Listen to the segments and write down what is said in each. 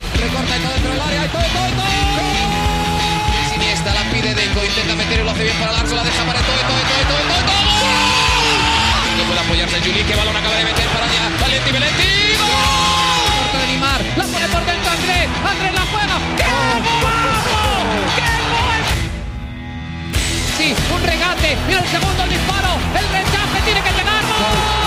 Recorta todo dentro del área. ¡Gol, gol, gol! Siniestra la pide Deco. Intenta meter y lo hace bien para Larso. La deja para todo, todo, todo, todo, todo, todo. No puede apoyarse Juli. Que balón acaba de meter para allá. Valenti, Valenti. ¡Gol! De Neymar. La pone por dentro Andrés. Andrés la juega. ¡Qué golazo! ¡Qué gol! Sí, un regate. Mira el segundo el disparo. El rechace tiene que llegar. ¡Gol!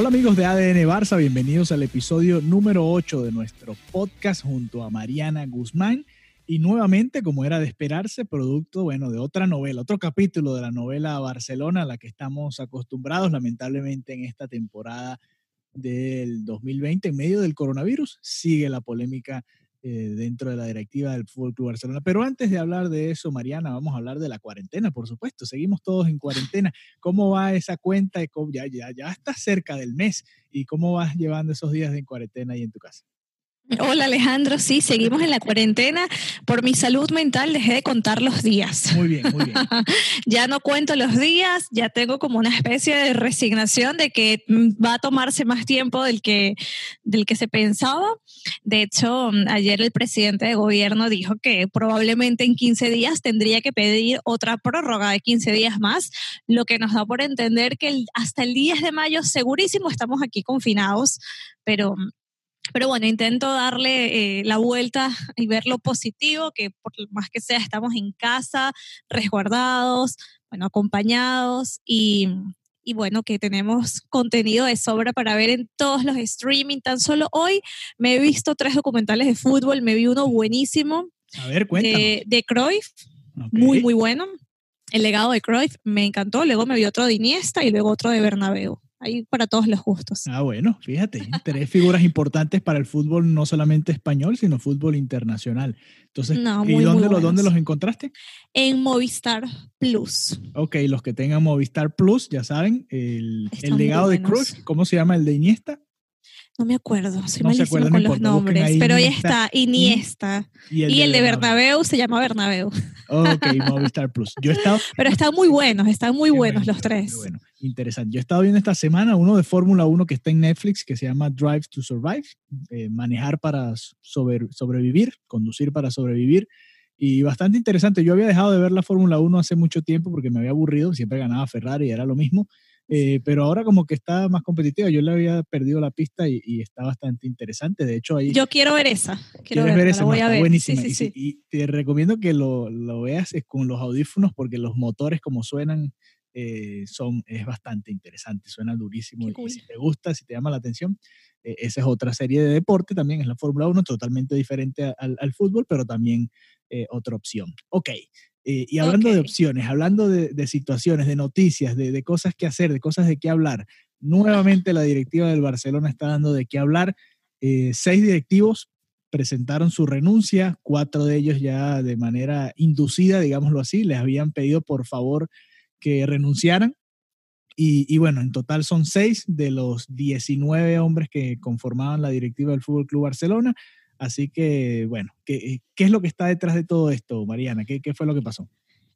Hola amigos de ADN Barça, bienvenidos al episodio número 8 de nuestro podcast junto a Mariana Guzmán. Y nuevamente, como era de esperarse, producto, bueno, de otra novela, otro capítulo de la novela Barcelona a la que estamos acostumbrados lamentablemente en esta temporada del 2020 en medio del coronavirus, sigue la polémica dentro de la directiva del Fútbol Club Barcelona. Pero antes de hablar de eso, Mariana, vamos a hablar de la cuarentena, por supuesto. Seguimos todos en cuarentena. ¿Cómo va esa cuenta? Ya, ya, ya está cerca del mes. ¿Y cómo vas llevando esos días de cuarentena ahí en tu casa? Hola Alejandro, sí, seguimos en la cuarentena. Por mi salud mental dejé de contar los días. Muy bien, muy bien. ya no cuento los días, ya tengo como una especie de resignación de que va a tomarse más tiempo del que, del que se pensaba. De hecho, ayer el presidente de gobierno dijo que probablemente en 15 días tendría que pedir otra prórroga de 15 días más, lo que nos da por entender que hasta el 10 de mayo segurísimo estamos aquí confinados, pero pero bueno, intento darle eh, la vuelta y ver lo positivo, que por más que sea, estamos en casa, resguardados, bueno, acompañados y, y bueno, que tenemos contenido de sobra para ver en todos los streaming. Tan solo hoy me he visto tres documentales de fútbol, me vi uno buenísimo A ver, cuéntanos. de, de Cruyff, muy, muy bueno. El legado de Cruyff me encantó, luego me vi otro de Iniesta y luego otro de Bernabéu. Ahí para todos los gustos. Ah, bueno, fíjate, tres figuras importantes para el fútbol no solamente español, sino fútbol internacional. Entonces, No, ¿y dónde, los, dónde los encontraste? en Movistar Plus. Ok, los que tengan Movistar Plus, ya saben, el, el legado de. Cruz, ¿cómo se llama el de Iniesta? No me acuerdo, soy No malísima con los nombres, ahí pero ahí está Iniesta. Y el, de Bernabéu se llama Bernabéu. Ok, Movistar Plus. Yo he estado, Pero están muy buenos, están muy buenos bueno, los tres. bueno, interesante. Yo he estado viendo esta semana uno de Fórmula 1 que está en Netflix que se llama Drive to Survive, eh, manejar para sobre- sobrevivir, conducir para sobrevivir. Y bastante interesante. Yo había dejado de ver la Fórmula 1 hace mucho tiempo porque me había aburrido, siempre ganaba Ferrari y era lo mismo. Eh, pero ahora como que está más competitiva. Yo le había perdido la pista y, y está bastante interesante. De hecho, ahí... Yo quiero ver esa. Quiero ¿Quieres verla, ver la esa? voy No, a ver. buenísima. Sí, y, sí, sí. y te recomiendo que lo, lo veas con los audífonos porque los motores como suenan eh, son, es bastante interesante, suena durísimo. Cool. Y si te gusta, si te llama la atención, eh, esa es otra serie de deporte también, es la Fórmula 1, totalmente diferente al, al fútbol, pero también eh, otra opción. Ok. y hablando de opciones, hablando de, de situaciones, de noticias, de, de cosas que hacer, de cosas de qué hablar, nuevamente la directiva del Barcelona está dando de qué hablar. Seis directivos presentaron su renuncia, cuatro de ellos ya de manera inducida, digámoslo así, les habían pedido por favor que renunciaran. Y, bueno, en total son seis de los 19 hombres que conformaban la directiva del Fútbol Club Barcelona. Así que, bueno, ¿qué, ¿qué es lo que está detrás de todo esto, Mariana? ¿Qué, qué fue lo que pasó?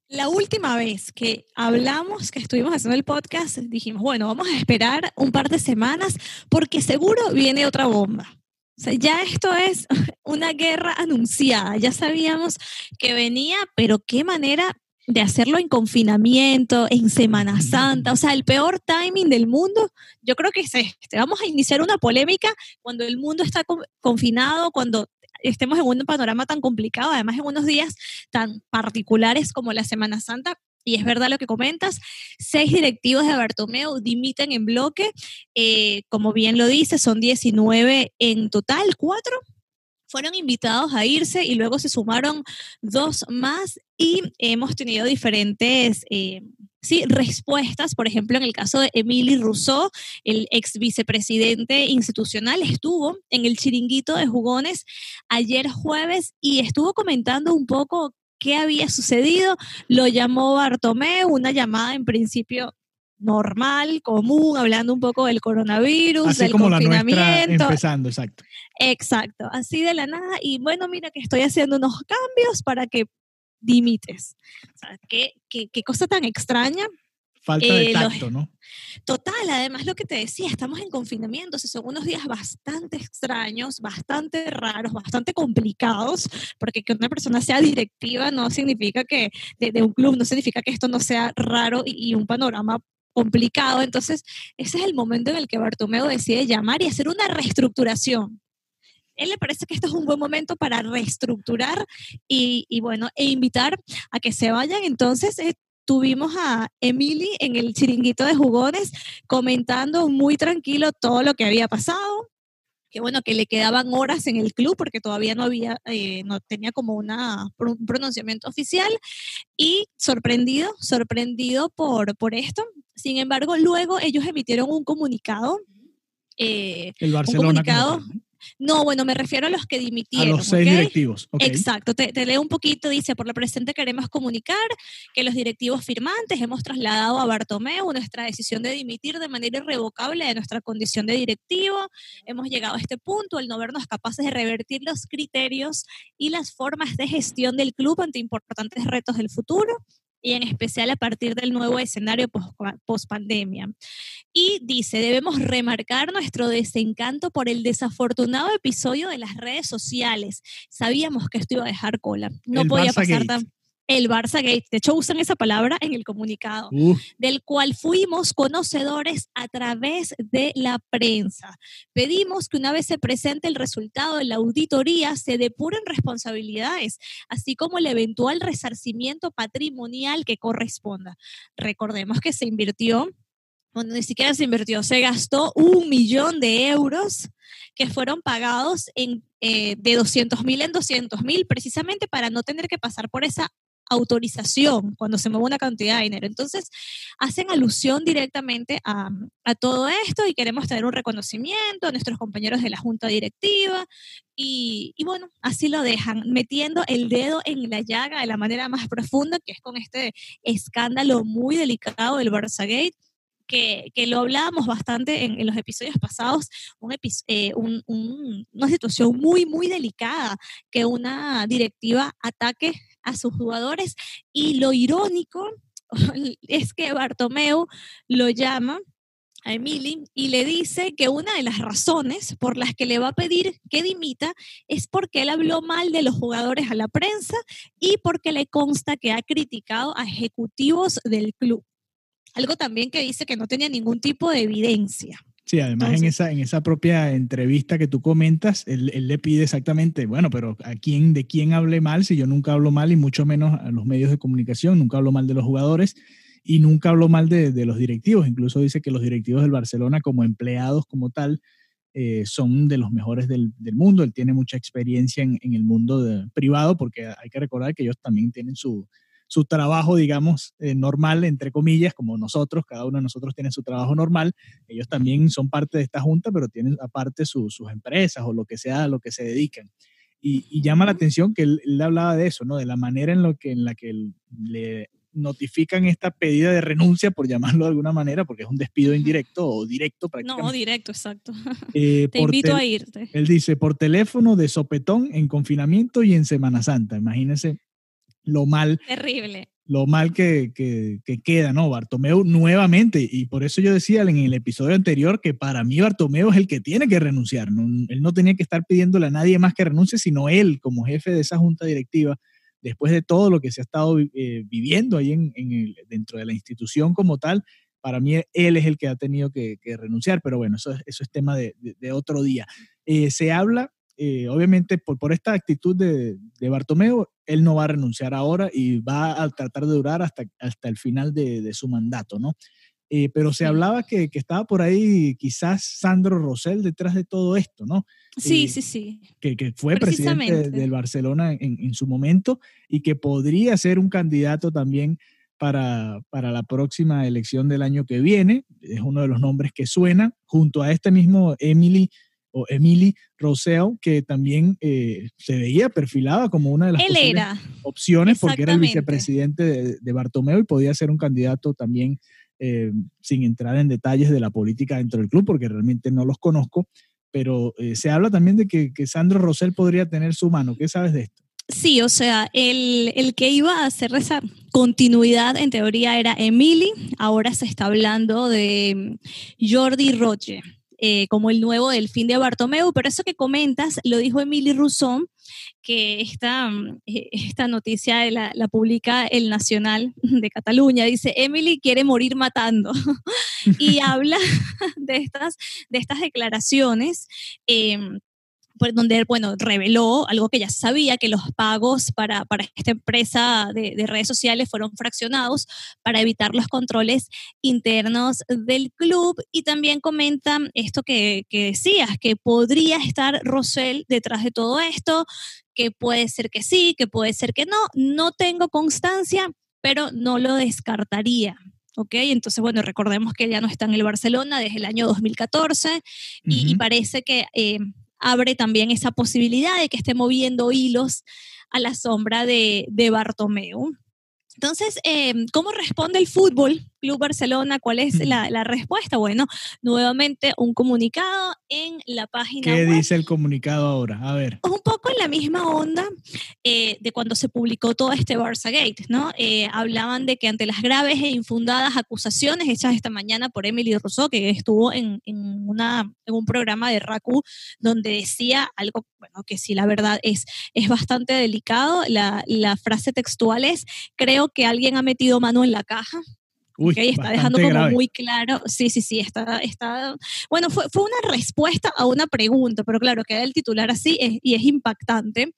La última vez que hablamos, que estuvimos haciendo el podcast, dijimos, bueno, vamos a esperar un par de semanas porque seguro viene otra bomba. O sea, ya esto es una guerra anunciada, ya sabíamos que venía, pero qué manera de hacerlo en confinamiento, en Semana Santa, o sea, el peor timing del mundo. Yo creo que es este. Vamos a iniciar una polémica cuando el mundo está con- confinado, cuando estemos en un panorama tan complicado, además en unos días tan particulares como la Semana Santa. Y es verdad lo que comentas, seis directivos de Bartomeu dimiten en bloque, eh, como bien lo dice, son 19 en total, cuatro fueron invitados a irse y luego se sumaron dos más y hemos tenido diferentes eh, ¿sí? respuestas. Por ejemplo, en el caso de Emily Rousseau, el ex vicepresidente institucional, estuvo en el chiringuito de jugones ayer jueves y estuvo comentando un poco qué había sucedido. Lo llamó Bartomeu, una llamada en principio normal, común, hablando un poco del coronavirus, Así del como la nuestra confinamiento. empezando, exacto. Exacto, así de la nada. Y bueno, mira que estoy haciendo unos cambios para que dimites. O sea, qué, qué, qué cosa tan extraña. Falta de Eh, los- tacto, ¿no? Total, además lo que te decía, estamos en confinamiento, o sea, son unos días bastante extraños, bastante raros, bastante complicados, porque que una persona sea directiva no significa que, de, de un club, no significa que esto no sea raro y, y un panorama complicado. Entonces, ese es el momento en el que Bartomeu decide llamar y hacer una reestructuración. Él le parece que esto es un buen momento para reestructurar y, y bueno, e invitar a que se vayan. Entonces, eh, tuvimos a Emily en el chiringuito de jugones comentando muy tranquilo todo lo que había pasado. Que bueno, que le quedaban horas en el club porque todavía no había, eh, no tenía como una, un pronunciamiento oficial. Y sorprendido, sorprendido por, por esto. Sin embargo, luego ellos emitieron un comunicado. eh, El Barcelona. como comunicado, ¿no? no, bueno, me refiero a los que A dimitieron. los seis directivos. Exacto, te, te leo un poquito, dice, por lo presente queremos comunicar que los directivos firmantes hemos trasladado a Bartomeu nuestra decisión de dimitir de manera irrevocable de nuestra condición de directivo. Hemos llegado a este punto al no vernos capaces de revertir los criterios y las formas de gestión del club ante importantes retos del futuro y en especial a partir del nuevo escenario post pandemia. Y dice, debemos remarcar nuestro desencanto por el desafortunado episodio de las redes sociales. Sabíamos que esto iba a dejar cola. No El podía Barça pasar Gate. tan... El Barça Gate. De hecho, usan esa palabra en el comunicado del cual fuimos conocedores a través de la prensa. Pedimos que una vez se presente el resultado de la auditoría, se depuren responsabilidades, así como el eventual resarcimiento patrimonial que corresponda. Recordemos que se invirtió, bueno, ni siquiera se invirtió, se gastó un millón de euros que fueron pagados en, eh, de 200 mil en 200 mil, precisamente para no tener que pasar por esa autorización cuando se mueve una cantidad de dinero. Entonces, hacen alusión directamente a, todo esto y queremos tener un reconocimiento a nuestros compañeros de la junta directiva y, y bueno, así lo dejan, metiendo el dedo en la llaga de la manera más profunda, que es con este escándalo muy delicado del Barçagate. Que, lo hablábamos bastante en, los episodios pasados, eh, un- un- una situación muy, muy delicada, que una directiva ataque a sus jugadores y lo irónico es que Bartomeu lo llama a Emily y le dice que una de las razones por las que le va a pedir que dimita es porque él habló mal de los jugadores a la prensa y porque le consta que ha criticado a ejecutivos del club. Algo también que dice que no tenía ningún tipo de evidencia. Sí, además en, Entonces- esa, en esa propia entrevista que tú comentas, él, él le pide exactamente, bueno, pero ¿a quién, de quién hablé mal si yo nunca hablo mal y mucho menos a los medios de comunicación, nunca hablo mal de los jugadores y nunca hablo mal de, de los directivos. Incluso dice que los directivos del Barcelona como empleados como tal eh, son de los mejores del, del mundo. Él tiene mucha experiencia en, en el mundo de- privado porque hay que recordar que ellos también tienen su, su trabajo, digamos, eh, normal, entre comillas, como nosotros, cada uno de nosotros tiene su trabajo normal, ellos también son parte de esta junta, pero tienen aparte su- sus empresas o lo que sea a lo que se dedican. Y, y llama la atención que él, él hablaba de eso, ¿no? De la manera en, lo que, en la que le notifican esta pedida de renuncia, por llamarlo de alguna manera, porque es un despido indirecto o directo No, prácticamente. directo, exacto. Eh, Te invito a irte. Él dice, por teléfono, de sopetón, en confinamiento y en Semana Santa. Imagínense lo mal Terrible. lo mal que, que, que queda, ¿no? Bartomeu nuevamente, y por eso yo decía en el episodio anterior que para mí Bartomeu es el que tiene que renunciar, ¿no? él no tenía que estar pidiéndole a nadie más que renuncie, sino él como jefe de esa junta directiva, después de todo lo que se ha estado eh, viviendo ahí en, en el- dentro de la institución como tal, para mí él es el que ha tenido que, que renunciar, pero bueno, eso, es- eso es tema de, de- de otro día. Eh, se habla, eh, obviamente, por, por esta actitud de, de Bartomeu, él no va a renunciar ahora y va a tratar de durar hasta, hasta el final de, de su mandato, ¿no? Eh, pero se hablaba que, que estaba por ahí quizás Sandro Rosell detrás de todo esto, ¿no? Sí, Eh, sí, sí. que, que fue presidente del Barcelona en, en su momento y que podría ser un candidato también para, para la próxima elección del año que viene. Es uno de los nombres que suena, junto a este mismo Emily o Emily Rosell, que también eh, se veía perfilada como una de las era. opciones porque era el vicepresidente de, de Bartomeu y podía ser un candidato también eh, sin entrar en detalles de la política dentro del club, porque realmente no los conozco, pero eh, se habla también de que, que Sandro Rosell podría tener su mano. ¿Qué sabes de esto? Sí, o sea, el, el que iba a hacer esa continuidad en teoría era Emily, ahora se está hablando de mm, Jordi Roche. Eh, como el nuevo delfín de Bartomeu, pero eso que comentas lo dijo Emily Rousseau, que esta, mm, eh, esta noticia la, publica el Nacional de Cataluña, dice, Emily quiere morir matando, y habla de estas, de estas declaraciones. em, donde bueno, reveló algo que ya sabía, que los pagos para, para esta empresa de, de redes sociales fueron fraccionados para evitar los controles internos del club. Y también comenta esto que, que decías, que podría estar Rosell detrás de todo esto, que puede ser que sí, que puede ser que no. No tengo constancia, pero no lo descartaría. ¿ok? Entonces, bueno, recordemos que ya no está en el Barcelona desde el año 2014 y, y Ujú. parece que eh, abre también esa posibilidad de que esté moviendo hilos a la sombra de, de Bartomeu. Entonces, eh, ¿cómo responde el fútbol Club Barcelona? ¿Cuál es la, la respuesta? Bueno, nuevamente un comunicado en la página ¿Qué web dice el comunicado ahora? A ver. un poco en la misma onda eh, de cuando se publicó todo este Barça Gate, ¿no? Eh, hablaban de que ante las graves e infundadas acusaciones hechas esta mañana por Emily Rousseau, que estuvo en, en una, en un programa de RACU donde decía algo, bueno, que sí, la verdad es, es bastante delicado. La, la frase textual es, creo que alguien ha metido mano en la caja. Uy, Ok, está dejando como grave. muy claro, sí, sí, sí, está, está, bueno, fue, fue una respuesta a una pregunta, pero claro, queda el titular así es- y es impactante.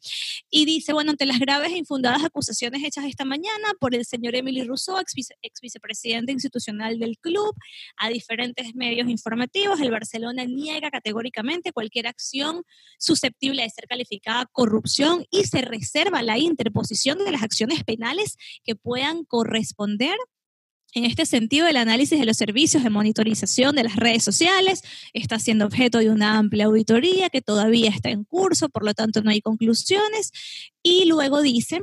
Y dice, bueno, ante las graves e infundadas acusaciones hechas esta mañana por el señor Emily Rousseau, ex, vice- ex vicepresidente institucional del club, a diferentes medios informativos, el Barcelona niega categóricamente cualquier acción susceptible de ser calificada corrupción y se reserva la interposición de las acciones penales que puedan corresponder en este sentido, el análisis de los servicios de monitorización de las redes sociales está siendo objeto de una amplia auditoría que todavía está en curso, por lo tanto no hay conclusiones. Y luego dice,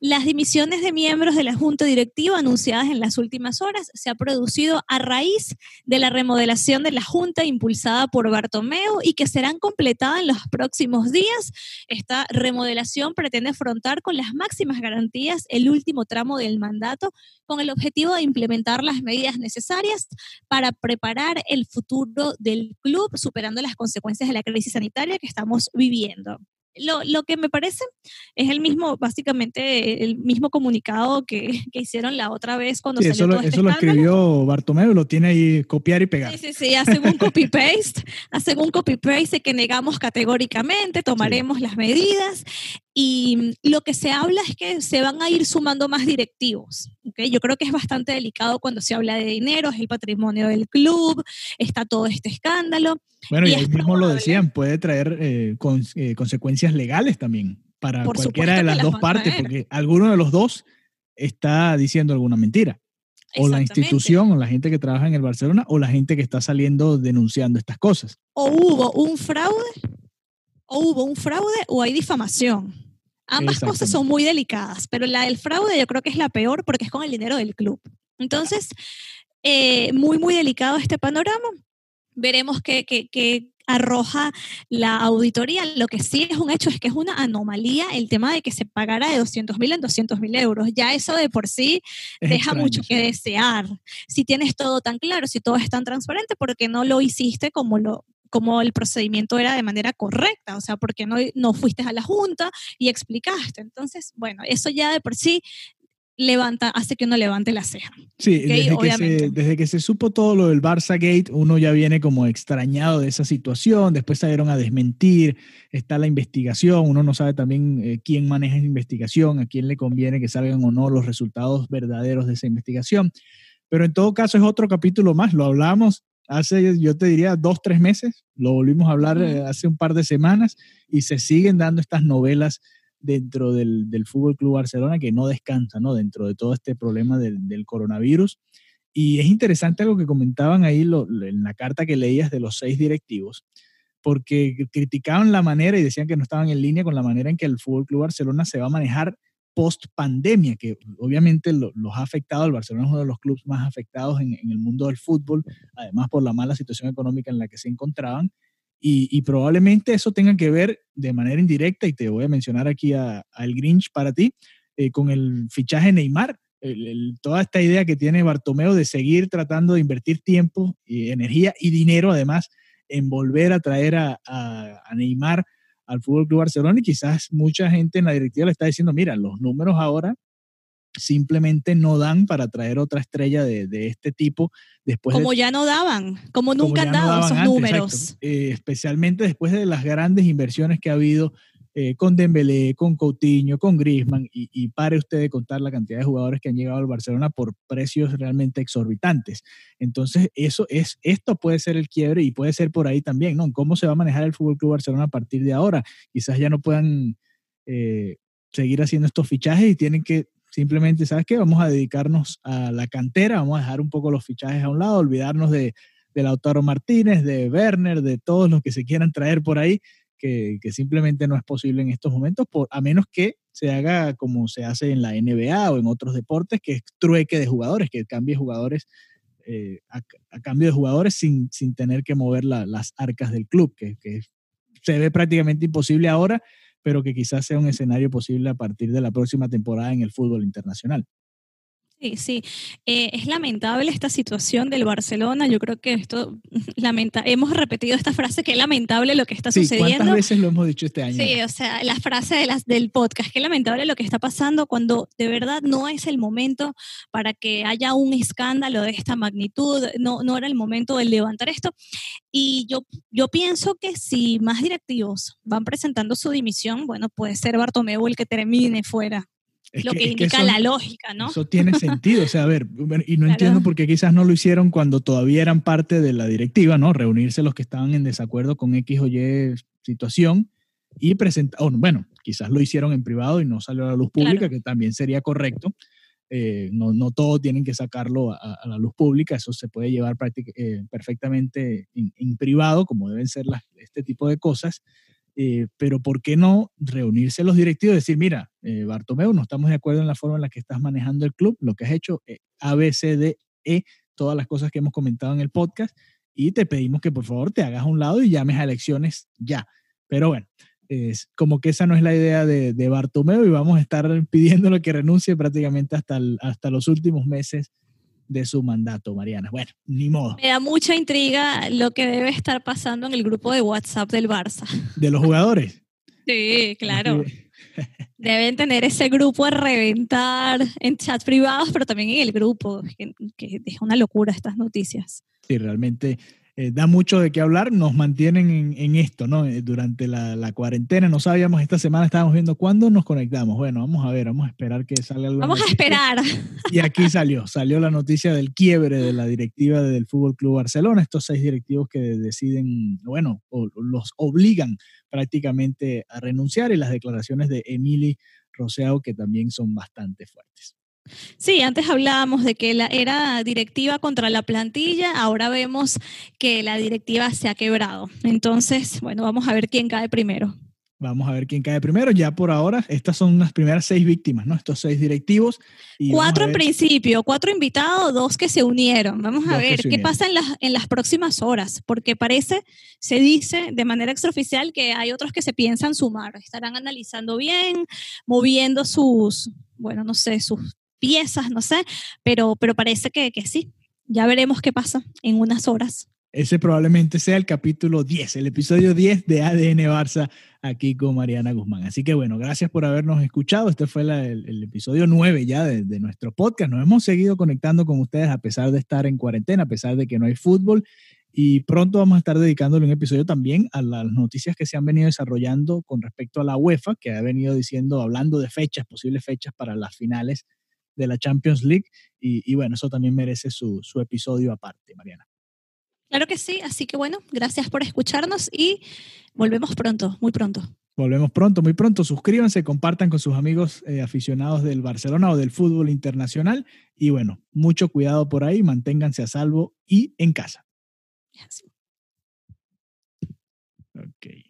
las dimisiones de miembros de la Junta Directiva anunciadas en las últimas horas se ha producido a raíz de la remodelación de la Junta impulsada por Bartomeu y que serán completadas en los próximos días. Esta remodelación pretende afrontar con las máximas garantías el último tramo del mandato con el objetivo de implementar las medidas necesarias para preparar el futuro del club, superando las consecuencias de la crisis sanitaria que estamos viviendo. Lo, lo que me parece es el mismo, básicamente, el mismo comunicado que, que hicieron la otra vez cuando Sí, salió eso, lo, todo este eso lo escribió Bartomeu, lo tiene ahí copiar y pegar. Sí, sí, sí, hacen un copy-paste, hacen un copy-paste de que negamos categóricamente, tomaremos las medidas y lo que se habla es que se van a ir sumando más directivos. ¿ok? Yo creo que es bastante delicado cuando se habla de dinero, es el patrimonio del club, está todo este escándalo. Bueno, y Y ahí mismo lo decían, puede traer eh, con- eh, consecuencias legales también para Por cualquiera de las las dos partes, porque alguno de los dos está diciendo alguna mentira. O la institución, o la gente que trabaja en el Barcelona, o la gente que está saliendo denunciando estas cosas. O hubo un fraude, o hubo un fraude o hay difamación. Ambas cosas son muy delicadas, pero la del fraude yo creo que es la peor porque es con el dinero del club. Entonces, eh, muy, muy delicado este panorama. Veremos qué, qué- qué arroja la auditoría. Lo que sí es un hecho es que es una anomalía el tema de que se pagara de 200 mil en 200 mil euros. Ya eso de por sí Es deja extraño, mucho que desear. Si tienes todo tan claro, si todo es tan transparente, ¿por qué no lo hiciste como lo como el procedimiento era de manera correcta? O sea, ¿por qué no, no fuiste a la junta y explicaste? Entonces, bueno, eso ya de por sí levanta, hace que uno levante la ceja. Sí, Ok, desde, que se, desde que se supo todo lo del Barça Gate, uno ya viene como extrañado de esa situación, después salieron a desmentir, está la investigación, uno no sabe también eh, quién maneja esa investigación, a quién le conviene que salgan o no los resultados verdaderos de esa investigación. Pero en todo caso es otro capítulo más, lo hablamos hace, yo te diría, dos, tres meses, lo volvimos a hablar eh, hace un par de semanas y se siguen dando estas novelas dentro del, del Fútbol Club Barcelona que no descansa, ¿no? Dentro de todo este problema del, del coronavirus. Y es interesante algo que comentaban ahí lo, en la carta que leías de los seis directivos, porque criticaban la manera y decían que no estaban en línea con la manera en que el Fútbol Club Barcelona se va a manejar post pandemia, que obviamente lo, los ha afectado. El Barcelona es uno de los clubes más afectados en, en, el mundo del fútbol, además por la mala situación económica en la que se encontraban. Y, y, probablemente eso tenga que ver de manera indirecta, y te voy a mencionar aquí a, a Grinch para ti, eh, con el fichaje Neymar. El, el, toda esta idea que tiene Bartomeo de seguir tratando de invertir tiempo, y energía y dinero, además, en volver a traer a, a, a Neymar al Fútbol Club Barcelona y quizás mucha gente en la directiva le está diciendo, mira, los números ahora simplemente no dan para traer otra estrella de, de este tipo después como de, ya no daban como nunca como han dado no esos antes, números. eh, especialmente después de las grandes inversiones que ha habido eh, con Dembélé, con Coutinho, con Griezmann y, y, pare usted de contar la cantidad de jugadores que han llegado al Barcelona por precios realmente exorbitantes. Entonces, eso es, esto puede ser el quiebre y puede ser por ahí también, ¿no? ¿Cómo se va a manejar el Fútbol Club Barcelona a partir de ahora? Quizás ya no puedan eh, seguir haciendo estos fichajes y tienen que simplemente, ¿sabes qué? Vamos a dedicarnos a la cantera, vamos a dejar un poco los fichajes a un lado, olvidarnos de, de Lautaro Martínez, de Werner, de todos los que se quieran traer por ahí que, simplemente no es posible en estos momentos, por, a menos que se haga como se hace en la NBA o en otros deportes, que es trueque de jugadores, que cambie jugadores eh, a, cambio de jugadores sin, sin tener que mover la, las arcas del club, que, que se ve prácticamente imposible ahora, pero que quizás sea un escenario posible a partir de la próxima temporada en el fútbol internacional. Sí, sí. Eh, es lamentable esta situación del Barcelona. Yo creo que esto, lamenta hemos repetido esta frase, que es lamentable lo que está sí, sucediendo. ¿Cuántas veces lo hemos dicho este año? Sí, o sea, la frase de las, del podcast, que es lamentable lo que está pasando cuando de verdad no es el momento para que haya un escándalo de esta magnitud, no, no era el momento de levantar esto. Y yo, yo pienso que si más directivos van presentando su dimisión, bueno, puede ser Bartomeu el que termine fuera. Es lo que, que indica que eso, la lógica, ¿no? Eso tiene sentido, o sea, a ver, y no claro. entiendo por qué quizás no lo hicieron cuando todavía eran parte de la directiva, ¿no? Reunirse los que estaban en desacuerdo con X o Y situación y presentar, oh, bueno, quizás lo hicieron en privado y no salió a la luz pública, claro. que también sería correcto. Eh, no, no todo tienen que sacarlo a, a, la luz pública, eso se puede llevar eh, perfectamente en, en, privado, como deben ser las, este tipo de cosas. Eh, pero ¿por qué no reunirse los directivos y decir, mira, eh, Bartomeu, no estamos de acuerdo en la forma en la que estás manejando el club, lo que has hecho, eh, A, B, C, D, E, todas las cosas que hemos comentado en el podcast, y te pedimos que por favor te hagas a un lado y llames a elecciones ya. Pero bueno, es como que esa no es la idea de, de Bartomeu y vamos a estar pidiéndole que renuncie prácticamente hasta, el, hasta los últimos meses de su mandato, Mariana. Bueno, ni modo. Me da mucha intriga lo que debe estar pasando en el grupo de WhatsApp del Barça. ¿De los jugadores? Sí, claro. Deben tener ese grupo a reventar en chats privados, pero también en el grupo, que, que es una locura estas noticias. Sí, realmente eh, da mucho de qué hablar, nos mantienen en, en esto, ¿no? Eh, durante la, la, cuarentena, no sabíamos, esta semana estábamos viendo cuándo nos conectamos. Bueno, vamos a ver, vamos a esperar que salga algo. Vamos noticia. a esperar. Y aquí salió, salió la noticia del quiebre de la directiva del Fútbol Club Barcelona, estos seis directivos que deciden, bueno, o, los obligan prácticamente a renunciar y las declaraciones de Emily Roseau que también son bastante fuertes. Sí, antes hablábamos de que la, era directiva contra la plantilla, ahora vemos que la directiva se ha quebrado. Entonces, bueno, vamos a ver quién cae primero. Vamos a ver quién cae primero. Ya por ahora, estas son las primeras seis víctimas, ¿no? Estos seis directivos. Y cuatro en principio, cuatro invitados, dos que se unieron. Vamos a dos ver qué pasa en las, en las próximas horas, porque parece, se dice de manera extraoficial que hay otros que se piensan sumar. Estarán analizando bien, moviendo sus, bueno, no sé, sus piezas, no sé, pero, pero parece que, que sí. Ya veremos qué pasa en unas horas. Ese probablemente sea el capítulo 10, el episodio 10 de ADN Barça aquí con Mariana Guzmán. Así que bueno, gracias por habernos escuchado. Este fue la, el, el, episodio 9 ya de, de, nuestro podcast. Nos hemos seguido conectando con ustedes a pesar de estar en cuarentena, a pesar de que no hay fútbol. Y pronto vamos a estar dedicándole un episodio también a las noticias que se han venido desarrollando con respecto a la UEFA, que ha venido diciendo, hablando de fechas, posibles fechas para las finales de la Champions League. Y, y bueno, eso también merece su, su episodio aparte, Mariana. Claro que sí, así que bueno, gracias por escucharnos y volvemos pronto, muy pronto. Volvemos pronto, muy pronto. Suscríbanse, compartan con sus amigos eh, aficionados del Barcelona o del fútbol internacional. Y bueno, mucho cuidado por ahí, manténganse a salvo y en casa. Ok.